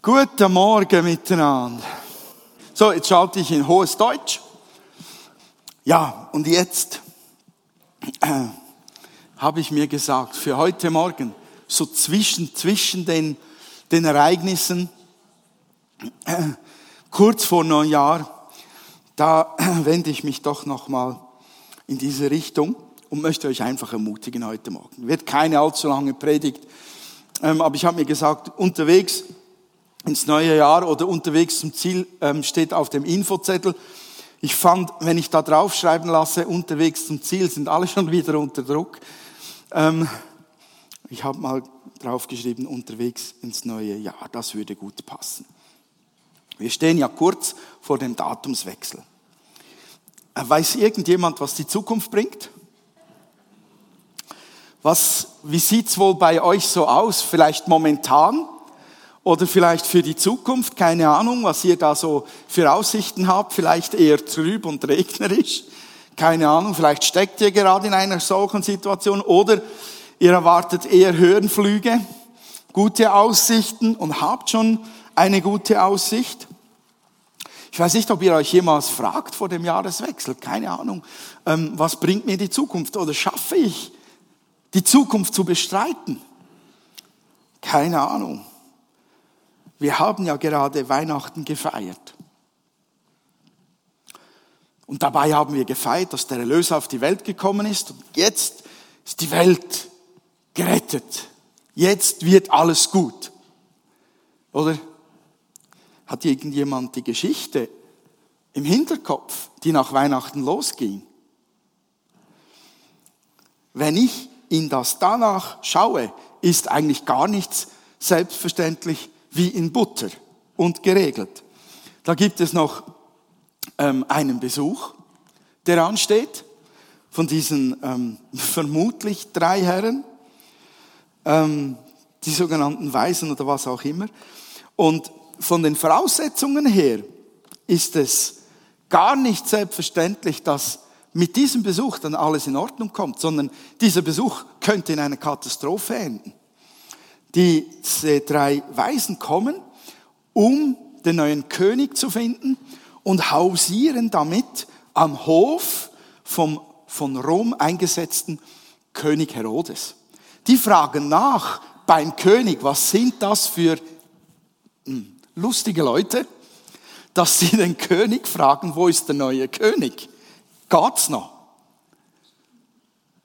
Guten Morgen miteinander. So, jetzt schalte ich in hohes Deutsch. Ja, und jetzt äh, habe ich mir gesagt, für heute Morgen, so zwischen, zwischen den, den Ereignissen, äh, kurz vor Neujahr, da äh, wende ich mich doch nochmal in diese Richtung und möchte euch einfach ermutigen heute Morgen. Wird keine allzu lange Predigt, ähm, aber ich habe mir gesagt, unterwegs ins neue Jahr oder unterwegs zum Ziel ähm, steht auf dem Infozettel. Ich fand, wenn ich da draufschreiben lasse, unterwegs zum Ziel, sind alle schon wieder unter Druck. Ähm, ich habe mal draufgeschrieben, unterwegs ins neue Jahr. Das würde gut passen. Wir stehen ja kurz vor dem Datumswechsel. Äh, weiß irgendjemand, was die Zukunft bringt? Was, wie sieht's wohl bei euch so aus? Vielleicht momentan? Oder vielleicht für die Zukunft, keine Ahnung, was ihr da so für Aussichten habt, vielleicht eher trüb und regnerisch, keine Ahnung, vielleicht steckt ihr gerade in einer solchen Situation oder ihr erwartet eher Höhenflüge, gute Aussichten und habt schon eine gute Aussicht. Ich weiß nicht, ob ihr euch jemals fragt vor dem Jahreswechsel, keine Ahnung, ähm, was bringt mir die Zukunft oder schaffe ich die Zukunft zu bestreiten? Keine Ahnung. Wir haben ja gerade Weihnachten gefeiert. Und dabei haben wir gefeiert, dass der Erlöser auf die Welt gekommen ist. Und jetzt ist die Welt gerettet. Jetzt wird alles gut. Oder hat irgendjemand die Geschichte im Hinterkopf, die nach Weihnachten losging? Wenn ich in das danach schaue, ist eigentlich gar nichts selbstverständlich wie in Butter und geregelt. Da gibt es noch ähm, einen Besuch, der ansteht, von diesen ähm, vermutlich drei Herren, ähm, die sogenannten Weisen oder was auch immer. Und von den Voraussetzungen her ist es gar nicht selbstverständlich, dass mit diesem Besuch dann alles in Ordnung kommt, sondern dieser Besuch könnte in einer Katastrophe enden. Diese drei Weisen kommen, um den neuen König zu finden und hausieren damit am Hof vom von Rom eingesetzten König Herodes. Die fragen nach beim König, was sind das für hm, lustige Leute, dass sie den König fragen, wo ist der neue König? Geht's noch?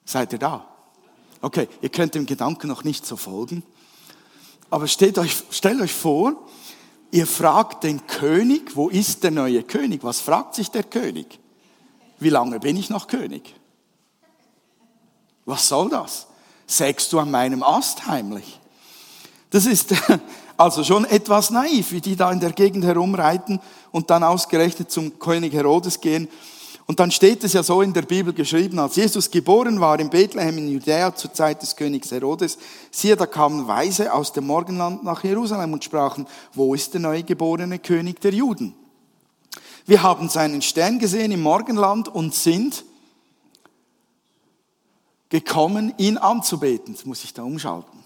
Seid ihr da? Okay, ihr könnt dem Gedanken noch nicht so folgen. Aber stellt euch, stellt euch vor, ihr fragt den König, wo ist der neue König? Was fragt sich der König? Wie lange bin ich noch König? Was soll das? Sägst du an meinem Ast heimlich? Das ist also schon etwas naiv, wie die da in der Gegend herumreiten und dann ausgerechnet zum König Herodes gehen und dann steht es ja so in der Bibel geschrieben, als Jesus geboren war in Bethlehem in Judäa zur Zeit des Königs Herodes, siehe, da kamen Weise aus dem Morgenland nach Jerusalem und sprachen, wo ist der neugeborene König der Juden? Wir haben seinen Stern gesehen im Morgenland und sind gekommen, ihn anzubeten. Jetzt muss ich da umschalten.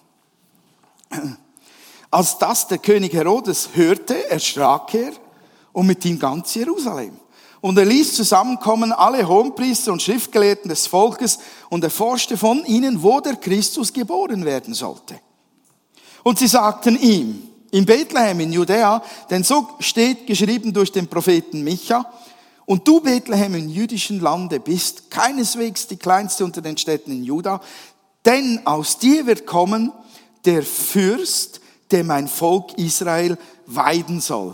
Als das der König Herodes hörte, erschrak er und mit ihm ganz Jerusalem. Und er ließ zusammenkommen alle Hohenpriester und Schriftgelehrten des Volkes und erforschte von ihnen, wo der Christus geboren werden sollte. Und sie sagten ihm, in Bethlehem in Judäa, denn so steht geschrieben durch den Propheten Micha, und du Bethlehem im jüdischen Lande bist keineswegs die kleinste unter den Städten in Juda, denn aus dir wird kommen der Fürst, der mein Volk Israel weiden soll.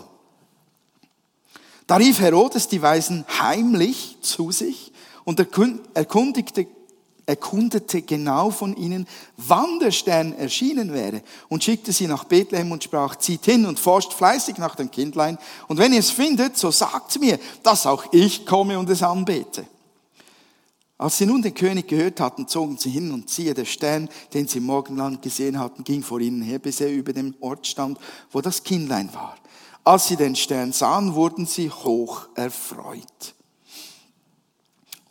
Da rief Herodes die Weisen heimlich zu sich und erkundigte, erkundete genau von ihnen, wann der Stern erschienen wäre und schickte sie nach Bethlehem und sprach, zieht hin und forscht fleißig nach dem Kindlein und wenn ihr es findet, so sagt mir, dass auch ich komme und es anbete. Als sie nun den König gehört hatten, zogen sie hin und siehe, der Stern, den sie im Morgenland gesehen hatten, ging vor ihnen her, bis er über dem Ort stand, wo das Kindlein war. Als sie den Stern sahen, wurden sie hoch erfreut.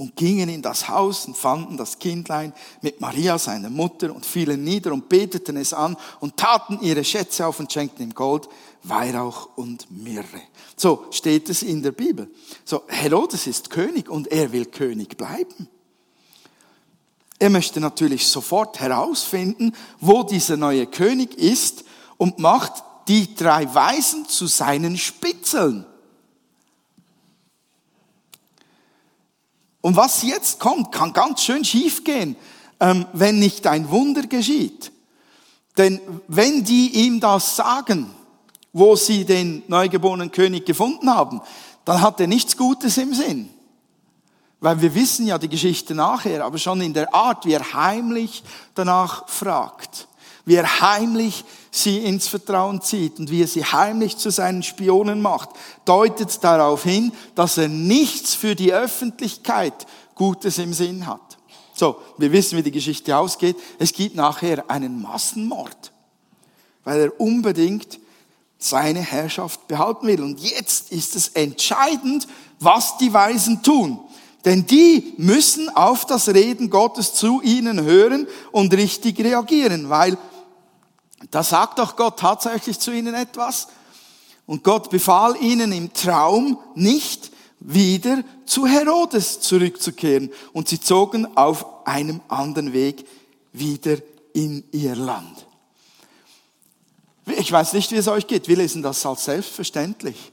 und gingen in das Haus und fanden das Kindlein mit Maria, seiner Mutter, und fielen nieder und beteten es an und taten ihre Schätze auf und schenkten ihm Gold, Weihrauch und Myrrhe. So steht es in der Bibel. So, Herodes ist König und er will König bleiben. Er möchte natürlich sofort herausfinden, wo dieser neue König ist und macht die drei Weisen zu seinen Spitzeln. Und was jetzt kommt, kann ganz schön schief gehen, ähm, wenn nicht ein Wunder geschieht. Denn wenn die ihm das sagen, wo sie den neugeborenen König gefunden haben, dann hat er nichts Gutes im Sinn. Weil wir wissen ja die Geschichte nachher, aber schon in der Art, wie er heimlich danach fragt, wie er heimlich sie ins Vertrauen zieht und wie er sie heimlich zu seinen Spionen macht, deutet darauf hin, dass er nichts für die Öffentlichkeit Gutes im Sinn hat. So, wir wissen, wie die Geschichte ausgeht. Es gibt nachher einen Massenmord, weil er unbedingt seine Herrschaft behalten will. Und jetzt ist es entscheidend, was die Weisen tun. Denn die müssen auf das Reden Gottes zu ihnen hören und richtig reagieren, weil da sagt doch Gott tatsächlich zu ihnen etwas. Und Gott befahl ihnen im Traum nicht wieder zu Herodes zurückzukehren. Und sie zogen auf einem anderen Weg wieder in ihr Land. Ich weiß nicht, wie es euch geht. Wir lesen das als selbstverständlich.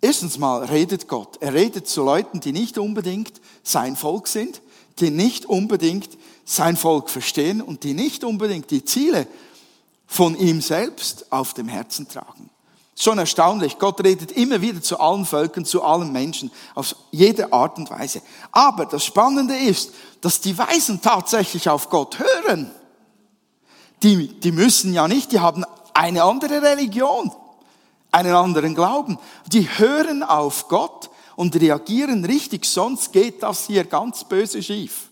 Erstens mal redet Gott. Er redet zu Leuten, die nicht unbedingt sein Volk sind, die nicht unbedingt sein Volk verstehen und die nicht unbedingt die Ziele von ihm selbst auf dem Herzen tragen. Schon erstaunlich. Gott redet immer wieder zu allen Völkern, zu allen Menschen, auf jede Art und Weise. Aber das Spannende ist, dass die Weisen tatsächlich auf Gott hören. Die, die müssen ja nicht, die haben eine andere Religion einen anderen Glauben. Die hören auf Gott und reagieren richtig, sonst geht das hier ganz böse schief.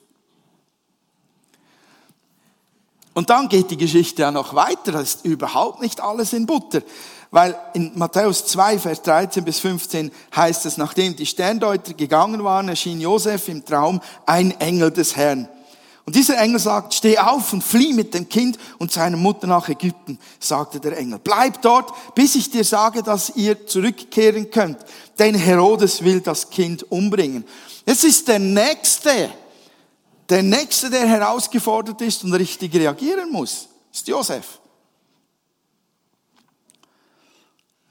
Und dann geht die Geschichte ja noch weiter, das ist überhaupt nicht alles in Butter. Weil in Matthäus 2, Vers 13 bis 15 heißt es, nachdem die Sterndeuter gegangen waren, erschien Josef im Traum ein Engel des Herrn. Und dieser Engel sagt, steh auf und flieh mit dem Kind und seiner Mutter nach Ägypten, sagte der Engel. Bleib dort, bis ich dir sage, dass ihr zurückkehren könnt. Denn Herodes will das Kind umbringen. Es ist der Nächste, der Nächste, der herausgefordert ist und richtig reagieren muss, ist Josef.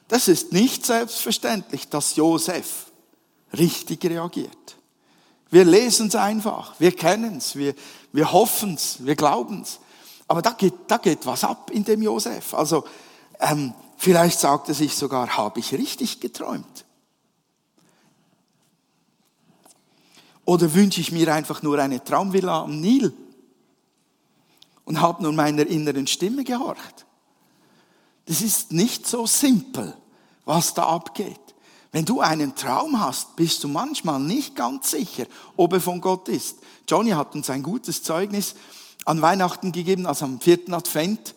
Das ist nicht selbstverständlich, dass Josef richtig reagiert. Wir lesen es einfach, wir kennen es, wir, wir hoffen es, wir glauben es. Aber da geht, da geht was ab in dem Josef. Also ähm, vielleicht sagt er sich sogar, habe ich richtig geträumt? Oder wünsche ich mir einfach nur eine Traumvilla am Nil und habe nur meiner inneren Stimme gehorcht? Das ist nicht so simpel, was da abgeht. Wenn du einen Traum hast, bist du manchmal nicht ganz sicher, ob er von Gott ist. Johnny hat uns ein gutes Zeugnis an Weihnachten gegeben, also am vierten Advent.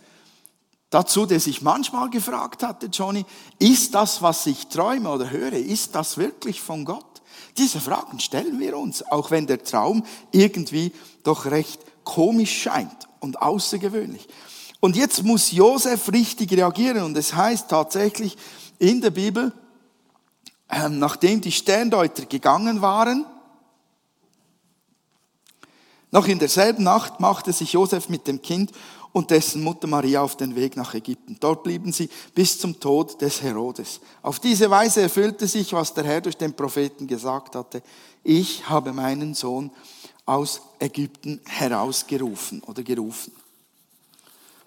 Dazu, der sich manchmal gefragt hatte, Johnny, ist das, was ich träume oder höre, ist das wirklich von Gott? Diese Fragen stellen wir uns, auch wenn der Traum irgendwie doch recht komisch scheint und außergewöhnlich. Und jetzt muss Josef richtig reagieren und es heißt tatsächlich in der Bibel, ähm, nachdem die Sterndeuter gegangen waren, noch in derselben Nacht machte sich Josef mit dem Kind und dessen Mutter Maria auf den Weg nach Ägypten. Dort blieben sie bis zum Tod des Herodes. Auf diese Weise erfüllte sich, was der Herr durch den Propheten gesagt hatte. Ich habe meinen Sohn aus Ägypten herausgerufen oder gerufen.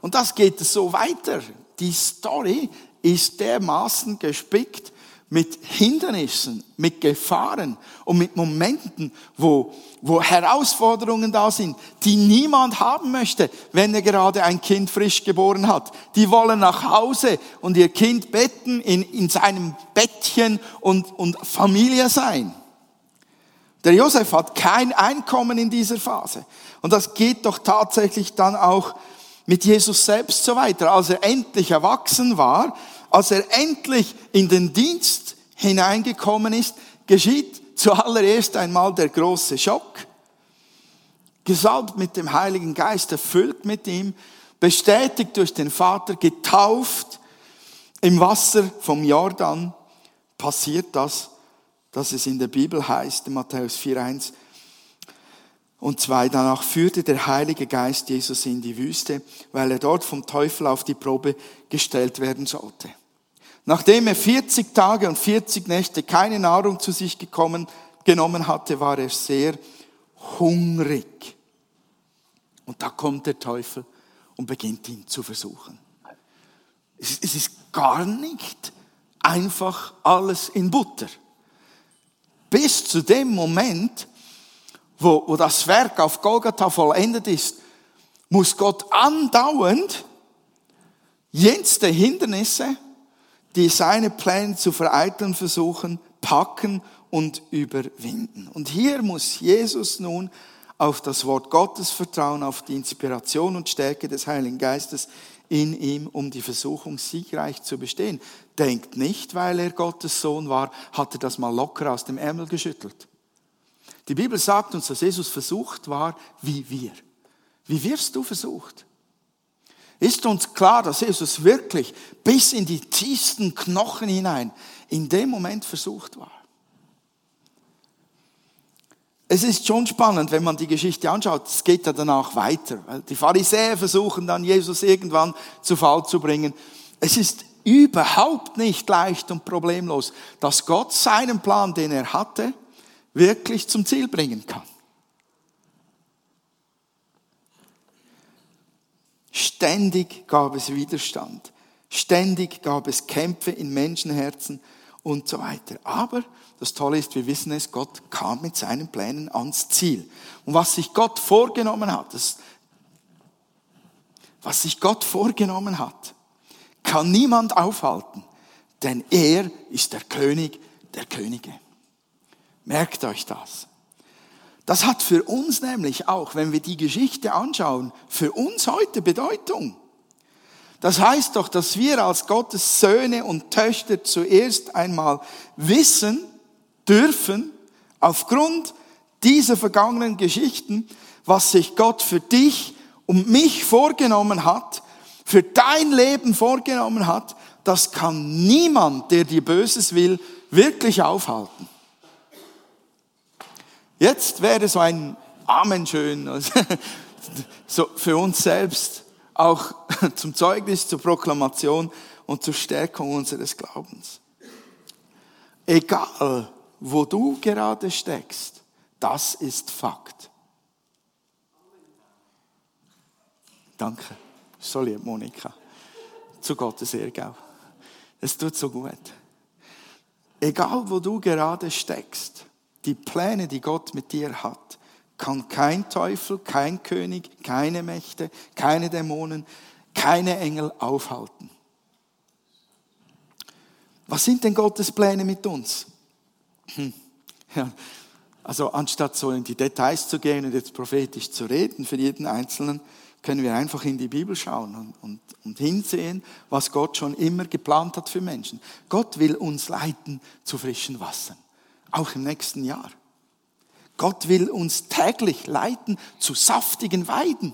Und das geht so weiter. Die Story ist dermaßen gespickt mit Hindernissen, mit Gefahren und mit Momenten, wo, wo Herausforderungen da sind, die niemand haben möchte, wenn er gerade ein Kind frisch geboren hat. Die wollen nach Hause und ihr Kind betten in, in seinem Bettchen und, und Familie sein. Der Josef hat kein Einkommen in dieser Phase. Und das geht doch tatsächlich dann auch mit Jesus selbst so weiter. Als er endlich erwachsen war, als er endlich in den Dienst hineingekommen ist, geschieht zuallererst einmal der große Schock. Gesalbt mit dem Heiligen Geist, erfüllt mit ihm, bestätigt durch den Vater, getauft im Wasser vom Jordan, passiert das, dass es in der Bibel heißt, in Matthäus 4,1, und zwei, danach führte der Heilige Geist Jesus in die Wüste, weil er dort vom Teufel auf die Probe gestellt werden sollte. Nachdem er 40 Tage und 40 Nächte keine Nahrung zu sich gekommen, genommen hatte, war er sehr hungrig. Und da kommt der Teufel und beginnt ihn zu versuchen. Es ist gar nicht einfach alles in Butter. Bis zu dem Moment, wo, wo das Werk auf Golgatha vollendet ist, muss Gott andauernd jenste Hindernisse, die seine Pläne zu vereiteln versuchen, packen und überwinden. Und hier muss Jesus nun auf das Wort Gottes vertrauen, auf die Inspiration und Stärke des Heiligen Geistes in ihm, um die Versuchung siegreich zu bestehen. Denkt nicht, weil er Gottes Sohn war, hat er das mal locker aus dem Ärmel geschüttelt. Die Bibel sagt uns, dass Jesus versucht war wie wir. Wie wirst du versucht? Ist uns klar, dass Jesus wirklich bis in die tiefsten Knochen hinein in dem Moment versucht war? Es ist schon spannend, wenn man die Geschichte anschaut. Es geht ja danach weiter. Weil die Pharisäer versuchen dann, Jesus irgendwann zu Fall zu bringen. Es ist überhaupt nicht leicht und problemlos, dass Gott seinen Plan, den er hatte, wirklich zum Ziel bringen kann. Ständig gab es Widerstand. Ständig gab es Kämpfe in Menschenherzen und so weiter. Aber das Tolle ist, wir wissen es, Gott kam mit seinen Plänen ans Ziel. Und was sich Gott vorgenommen hat, das, was sich Gott vorgenommen hat, kann niemand aufhalten, denn er ist der König der Könige. Merkt euch das. Das hat für uns nämlich auch, wenn wir die Geschichte anschauen, für uns heute Bedeutung. Das heißt doch, dass wir als Gottes Söhne und Töchter zuerst einmal wissen dürfen, aufgrund dieser vergangenen Geschichten, was sich Gott für dich und mich vorgenommen hat, für dein Leben vorgenommen hat, das kann niemand, der dir Böses will, wirklich aufhalten. Jetzt wäre so ein Amen schön, so für uns selbst, auch zum Zeugnis, zur Proklamation und zur Stärkung unseres Glaubens. Egal, wo du gerade steckst, das ist Fakt. Danke. So lieb, Monika. Zu Gottes Ehrgau. Es tut so gut. Egal, wo du gerade steckst, die Pläne, die Gott mit dir hat, kann kein Teufel, kein König, keine Mächte, keine Dämonen, keine Engel aufhalten. Was sind denn Gottes Pläne mit uns? Hm. Ja, also anstatt so in die Details zu gehen und jetzt prophetisch zu reden für jeden Einzelnen, können wir einfach in die Bibel schauen und, und, und hinsehen, was Gott schon immer geplant hat für Menschen. Gott will uns leiten zu frischen Wassern auch im nächsten Jahr. Gott will uns täglich leiten zu saftigen Weiden.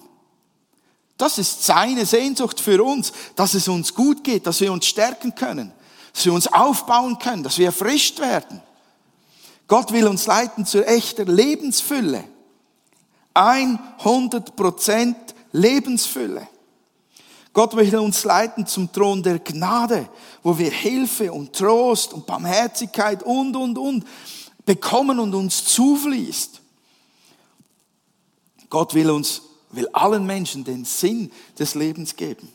Das ist seine Sehnsucht für uns, dass es uns gut geht, dass wir uns stärken können, dass wir uns aufbauen können, dass wir erfrischt werden. Gott will uns leiten zu echter Lebensfülle. 100 Prozent Lebensfülle. Gott will uns leiten zum Thron der Gnade, wo wir Hilfe und Trost und Barmherzigkeit und, und, und bekommen und uns zufließt. Gott will uns, will allen Menschen den Sinn des Lebens geben.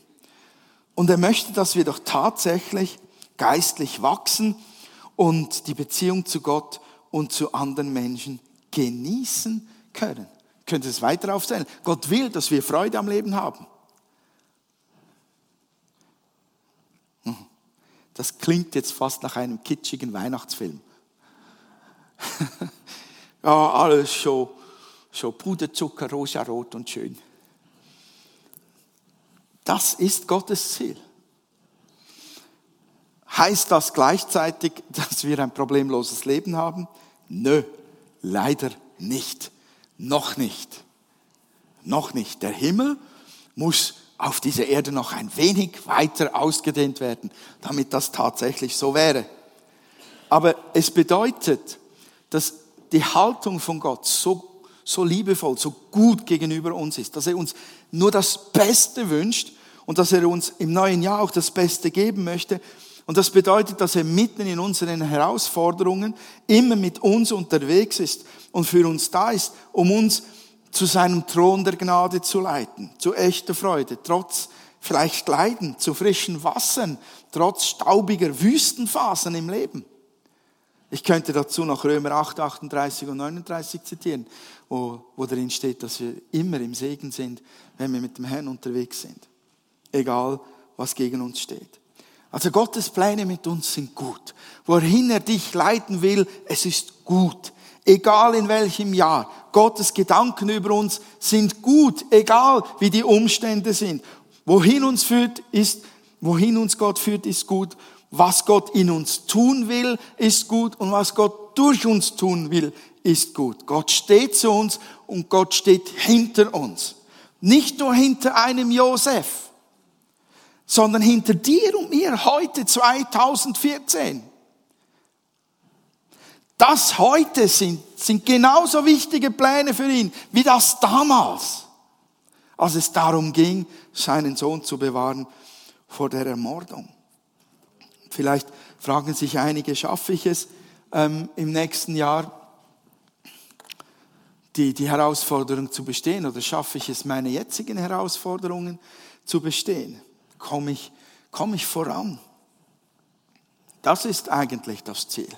Und er möchte, dass wir doch tatsächlich geistlich wachsen und die Beziehung zu Gott und zu anderen Menschen genießen können. Könnt ihr es weiter aufzählen? Gott will, dass wir Freude am Leben haben. Das klingt jetzt fast nach einem kitschigen Weihnachtsfilm. ja, alles schon, schon Puderzucker, rosarot und schön. Das ist Gottes Ziel. Heißt das gleichzeitig, dass wir ein problemloses Leben haben? Nö, leider nicht. Noch nicht. Noch nicht. Der Himmel muss auf dieser Erde noch ein wenig weiter ausgedehnt werden, damit das tatsächlich so wäre. Aber es bedeutet, dass die Haltung von Gott so, so liebevoll, so gut gegenüber uns ist, dass er uns nur das Beste wünscht und dass er uns im neuen Jahr auch das Beste geben möchte. Und das bedeutet, dass er mitten in unseren Herausforderungen immer mit uns unterwegs ist und für uns da ist, um uns zu seinem Thron der Gnade zu leiten, zu echter Freude, trotz vielleicht Leiden, zu frischen Wassern, trotz staubiger Wüstenphasen im Leben. Ich könnte dazu noch Römer 8, 38 und 39 zitieren, wo, wo darin steht, dass wir immer im Segen sind, wenn wir mit dem Herrn unterwegs sind. Egal, was gegen uns steht. Also Gottes Pläne mit uns sind gut. Wohin er dich leiten will, es ist gut. Egal in welchem Jahr. Gottes Gedanken über uns sind gut, egal wie die Umstände sind. Wohin uns führt, ist, wohin uns Gott führt, ist gut. Was Gott in uns tun will, ist gut. Und was Gott durch uns tun will, ist gut. Gott steht zu uns und Gott steht hinter uns. Nicht nur hinter einem Josef, sondern hinter dir und mir heute 2014. Das heute sind, sind genauso wichtige Pläne für ihn wie das damals, als es darum ging, seinen Sohn zu bewahren vor der Ermordung. Vielleicht fragen sich einige, schaffe ich es ähm, im nächsten Jahr, die, die Herausforderung zu bestehen oder schaffe ich es, meine jetzigen Herausforderungen zu bestehen? Komme ich, komme ich voran? Das ist eigentlich das Ziel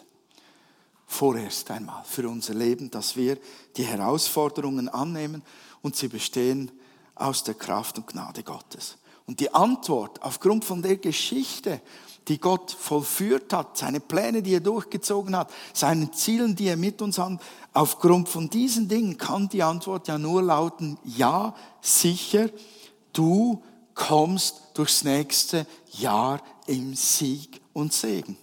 vorerst einmal für unser Leben, dass wir die Herausforderungen annehmen und sie bestehen aus der Kraft und Gnade Gottes. Und die Antwort aufgrund von der Geschichte, die Gott vollführt hat, seine Pläne, die er durchgezogen hat, seinen Zielen, die er mit uns hat, aufgrund von diesen Dingen kann die Antwort ja nur lauten, ja, sicher, du kommst durchs nächste Jahr im Sieg und Segen.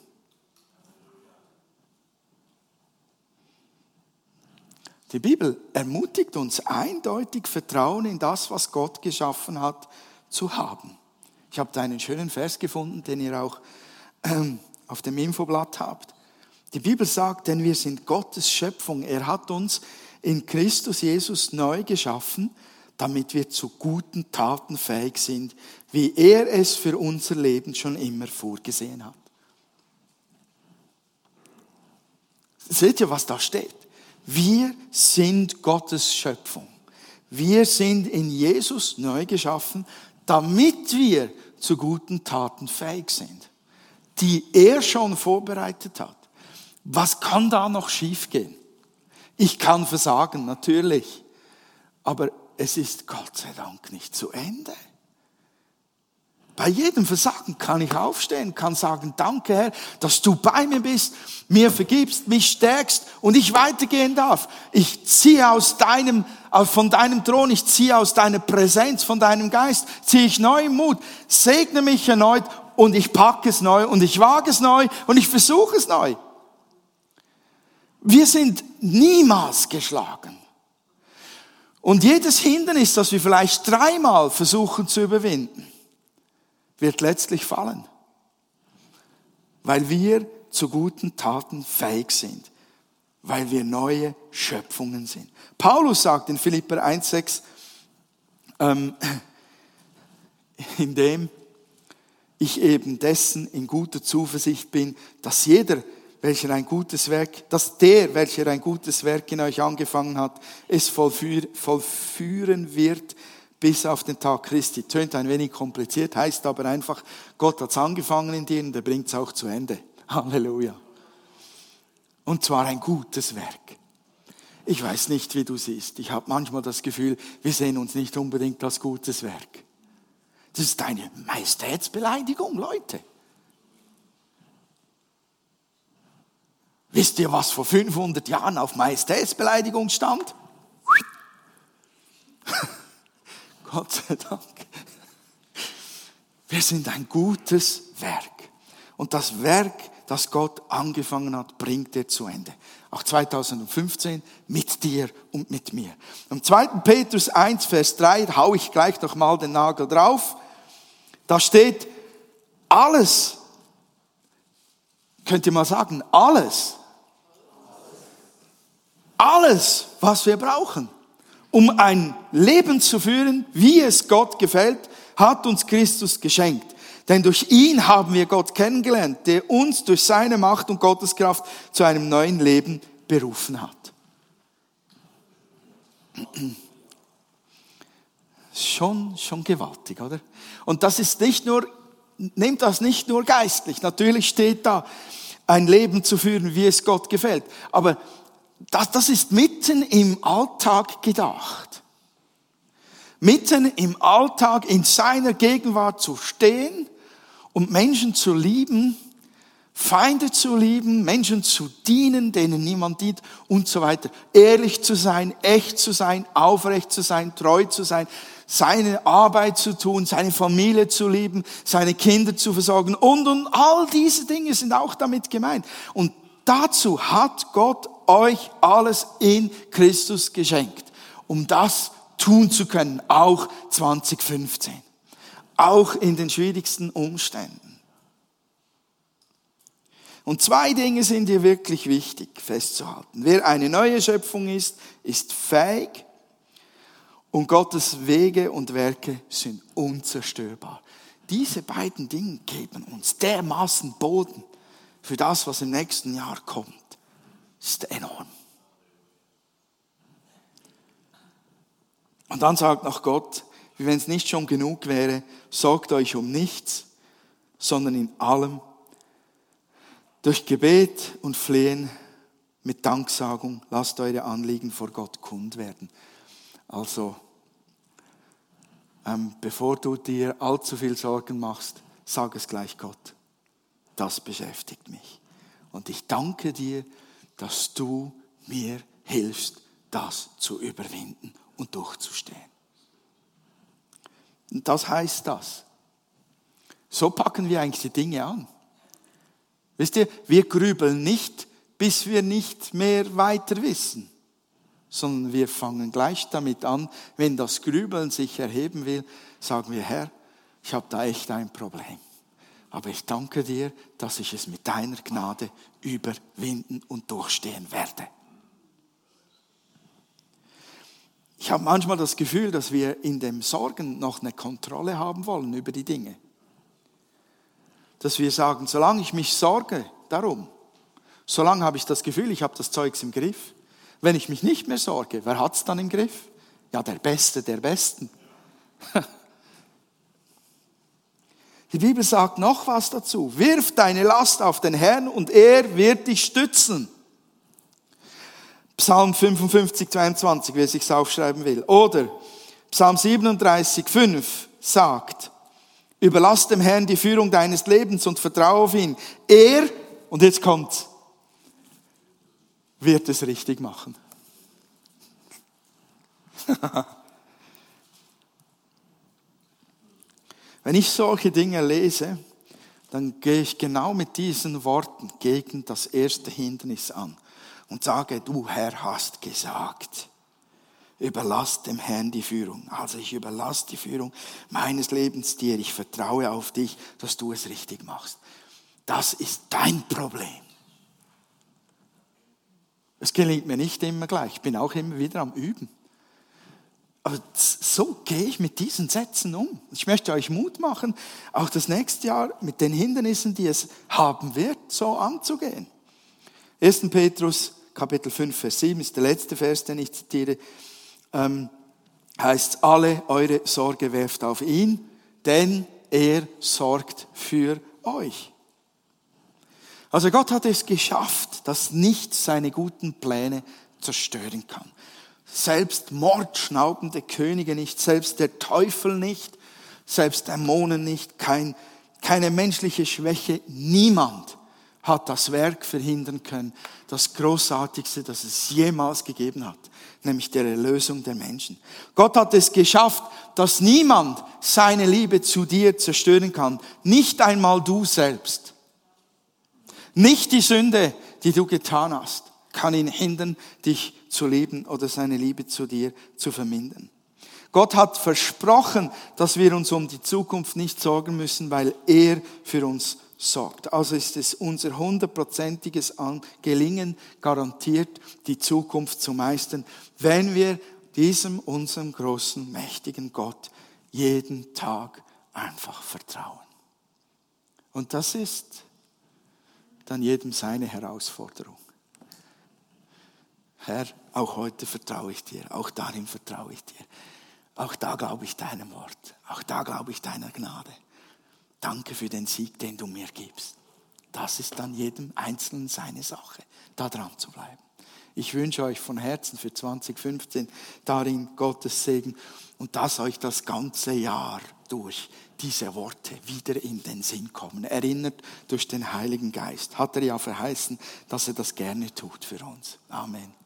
Die Bibel ermutigt uns eindeutig, Vertrauen in das, was Gott geschaffen hat, zu haben. Ich habe da einen schönen Vers gefunden, den ihr auch ähm, auf dem Infoblatt habt. Die Bibel sagt, denn wir sind Gottes Schöpfung. Er hat uns in Christus Jesus neu geschaffen, damit wir zu guten Taten fähig sind, wie er es für unser Leben schon immer vorgesehen hat. Seht ihr, was da steht? Wir sind Gottes Schöpfung. Wir sind in Jesus neu geschaffen, damit wir zu guten Taten fähig sind, die er schon vorbereitet hat. Was kann da noch schiefgehen? Ich kann versagen, natürlich, aber es ist Gott sei Dank nicht zu Ende. Bei jedem Versagen kann ich aufstehen, kann sagen, danke Herr, dass du bei mir bist, mir vergibst, mich stärkst und ich weitergehen darf. Ich ziehe aus deinem, von deinem Thron, ich ziehe aus deiner Präsenz, von deinem Geist, ziehe ich neuen Mut, segne mich erneut und ich packe es neu und ich wage es neu und ich versuche es neu. Wir sind niemals geschlagen. Und jedes Hindernis, das wir vielleicht dreimal versuchen zu überwinden, wird letztlich fallen, weil wir zu guten Taten fähig sind, weil wir neue Schöpfungen sind. Paulus sagt in Philipper 1,6, ähm, indem ich eben dessen in guter Zuversicht bin, dass jeder, welcher ein gutes Werk, dass der, welcher ein gutes Werk in euch angefangen hat, es vollführen wird bis auf den Tag Christi. Tönt ein wenig kompliziert, heißt aber einfach, Gott hat's angefangen in dir und er bringt's auch zu Ende. Halleluja. Und zwar ein gutes Werk. Ich weiß nicht, wie du siehst. Ich habe manchmal das Gefühl, wir sehen uns nicht unbedingt als gutes Werk. Das ist eine Majestätsbeleidigung, Leute. Wisst ihr, was vor 500 Jahren auf Majestätsbeleidigung stand? Gott sei Dank. Wir sind ein gutes Werk. Und das Werk, das Gott angefangen hat, bringt er zu Ende. Auch 2015 mit dir und mit mir. Im 2. Petrus 1, Vers 3 hau ich gleich noch mal den Nagel drauf. Da steht, alles, könnt ihr mal sagen, alles, alles, was wir brauchen, um ein Leben zu führen, wie es Gott gefällt, hat uns Christus geschenkt. Denn durch ihn haben wir Gott kennengelernt, der uns durch seine Macht und Gotteskraft zu einem neuen Leben berufen hat. Schon, schon gewaltig, oder? Und das ist nicht nur, nehmt das nicht nur geistlich. Natürlich steht da, ein Leben zu führen, wie es Gott gefällt. Aber das, das ist mitten im Alltag gedacht. Mitten im Alltag in seiner Gegenwart zu stehen und Menschen zu lieben, Feinde zu lieben, Menschen zu dienen, denen niemand dient und so weiter. Ehrlich zu sein, echt zu sein, aufrecht zu sein, treu zu sein, seine Arbeit zu tun, seine Familie zu lieben, seine Kinder zu versorgen und, und all diese Dinge sind auch damit gemeint. Und dazu hat Gott euch alles in Christus geschenkt, um das tun zu können, auch 2015, auch in den schwierigsten Umständen. Und zwei Dinge sind hier wirklich wichtig festzuhalten. Wer eine neue Schöpfung ist, ist fähig und Gottes Wege und Werke sind unzerstörbar. Diese beiden Dinge geben uns dermaßen Boden für das, was im nächsten Jahr kommt. Ist enorm. Und dann sagt noch Gott, wie wenn es nicht schon genug wäre, sorgt euch um nichts, sondern in allem durch Gebet und Flehen mit Danksagung lasst eure Anliegen vor Gott kund werden. Also, ähm, bevor du dir allzu viel Sorgen machst, sag es gleich Gott. Das beschäftigt mich. Und ich danke dir, dass du mir hilfst, das zu überwinden und durchzustehen. Und das heißt das. So packen wir eigentlich die Dinge an. Wisst ihr, wir grübeln nicht, bis wir nicht mehr weiter wissen, sondern wir fangen gleich damit an, wenn das Grübeln sich erheben will, sagen wir, Herr, ich habe da echt ein Problem. Aber ich danke dir, dass ich es mit deiner Gnade überwinden und durchstehen werde. Ich habe manchmal das Gefühl, dass wir in dem Sorgen noch eine Kontrolle haben wollen über die Dinge dass wir sagen, solange ich mich sorge darum, solange habe ich das Gefühl, ich habe das Zeugs im Griff. Wenn ich mich nicht mehr sorge, wer hat es dann im Griff? Ja, der Beste der Besten. Die Bibel sagt noch was dazu. Wirf deine Last auf den Herrn und er wird dich stützen. Psalm 55, 22, wer sich's aufschreiben will. Oder Psalm 37, 5 sagt, Überlass dem Herrn die Führung deines Lebens und vertraue auf ihn. Er, und jetzt kommt's, wird es richtig machen. Wenn ich solche Dinge lese, dann gehe ich genau mit diesen Worten gegen das erste Hindernis an und sage, du Herr hast gesagt überlass dem Herrn die Führung. Also ich überlasse die Führung meines Lebens dir. Ich vertraue auf dich, dass du es richtig machst. Das ist dein Problem. Es gelingt mir nicht immer gleich. Ich bin auch immer wieder am Üben. Aber so gehe ich mit diesen Sätzen um. Ich möchte euch Mut machen, auch das nächste Jahr mit den Hindernissen, die es haben wird, so anzugehen. 1. Petrus Kapitel 5, Vers 7 ist der letzte Vers, den ich zitiere ähm, heißt, alle eure Sorge werft auf ihn, denn er sorgt für euch. Also Gott hat es geschafft, dass nichts seine guten Pläne zerstören kann. Selbst mordschnaubende Könige nicht, selbst der Teufel nicht, selbst Dämonen nicht, kein, keine menschliche Schwäche, niemand hat das Werk verhindern können, das Großartigste, das es jemals gegeben hat, nämlich der Erlösung der Menschen. Gott hat es geschafft, dass niemand seine Liebe zu dir zerstören kann, nicht einmal du selbst. Nicht die Sünde, die du getan hast, kann ihn hindern, dich zu lieben oder seine Liebe zu dir zu vermindern. Gott hat versprochen, dass wir uns um die Zukunft nicht sorgen müssen, weil er für uns sorgt. Also ist es unser hundertprozentiges Gelingen garantiert, die Zukunft zu meistern, wenn wir diesem unserem großen, mächtigen Gott jeden Tag einfach vertrauen. Und das ist dann jedem seine Herausforderung. Herr, auch heute vertraue ich dir, auch darin vertraue ich dir. Auch da glaube ich deinem Wort, auch da glaube ich deiner Gnade. Danke für den Sieg, den du mir gibst. Das ist dann jedem Einzelnen seine Sache, da dran zu bleiben. Ich wünsche euch von Herzen für 2015 darin Gottes Segen und dass euch das ganze Jahr durch diese Worte wieder in den Sinn kommen. Erinnert durch den Heiligen Geist. Hat er ja verheißen, dass er das gerne tut für uns. Amen.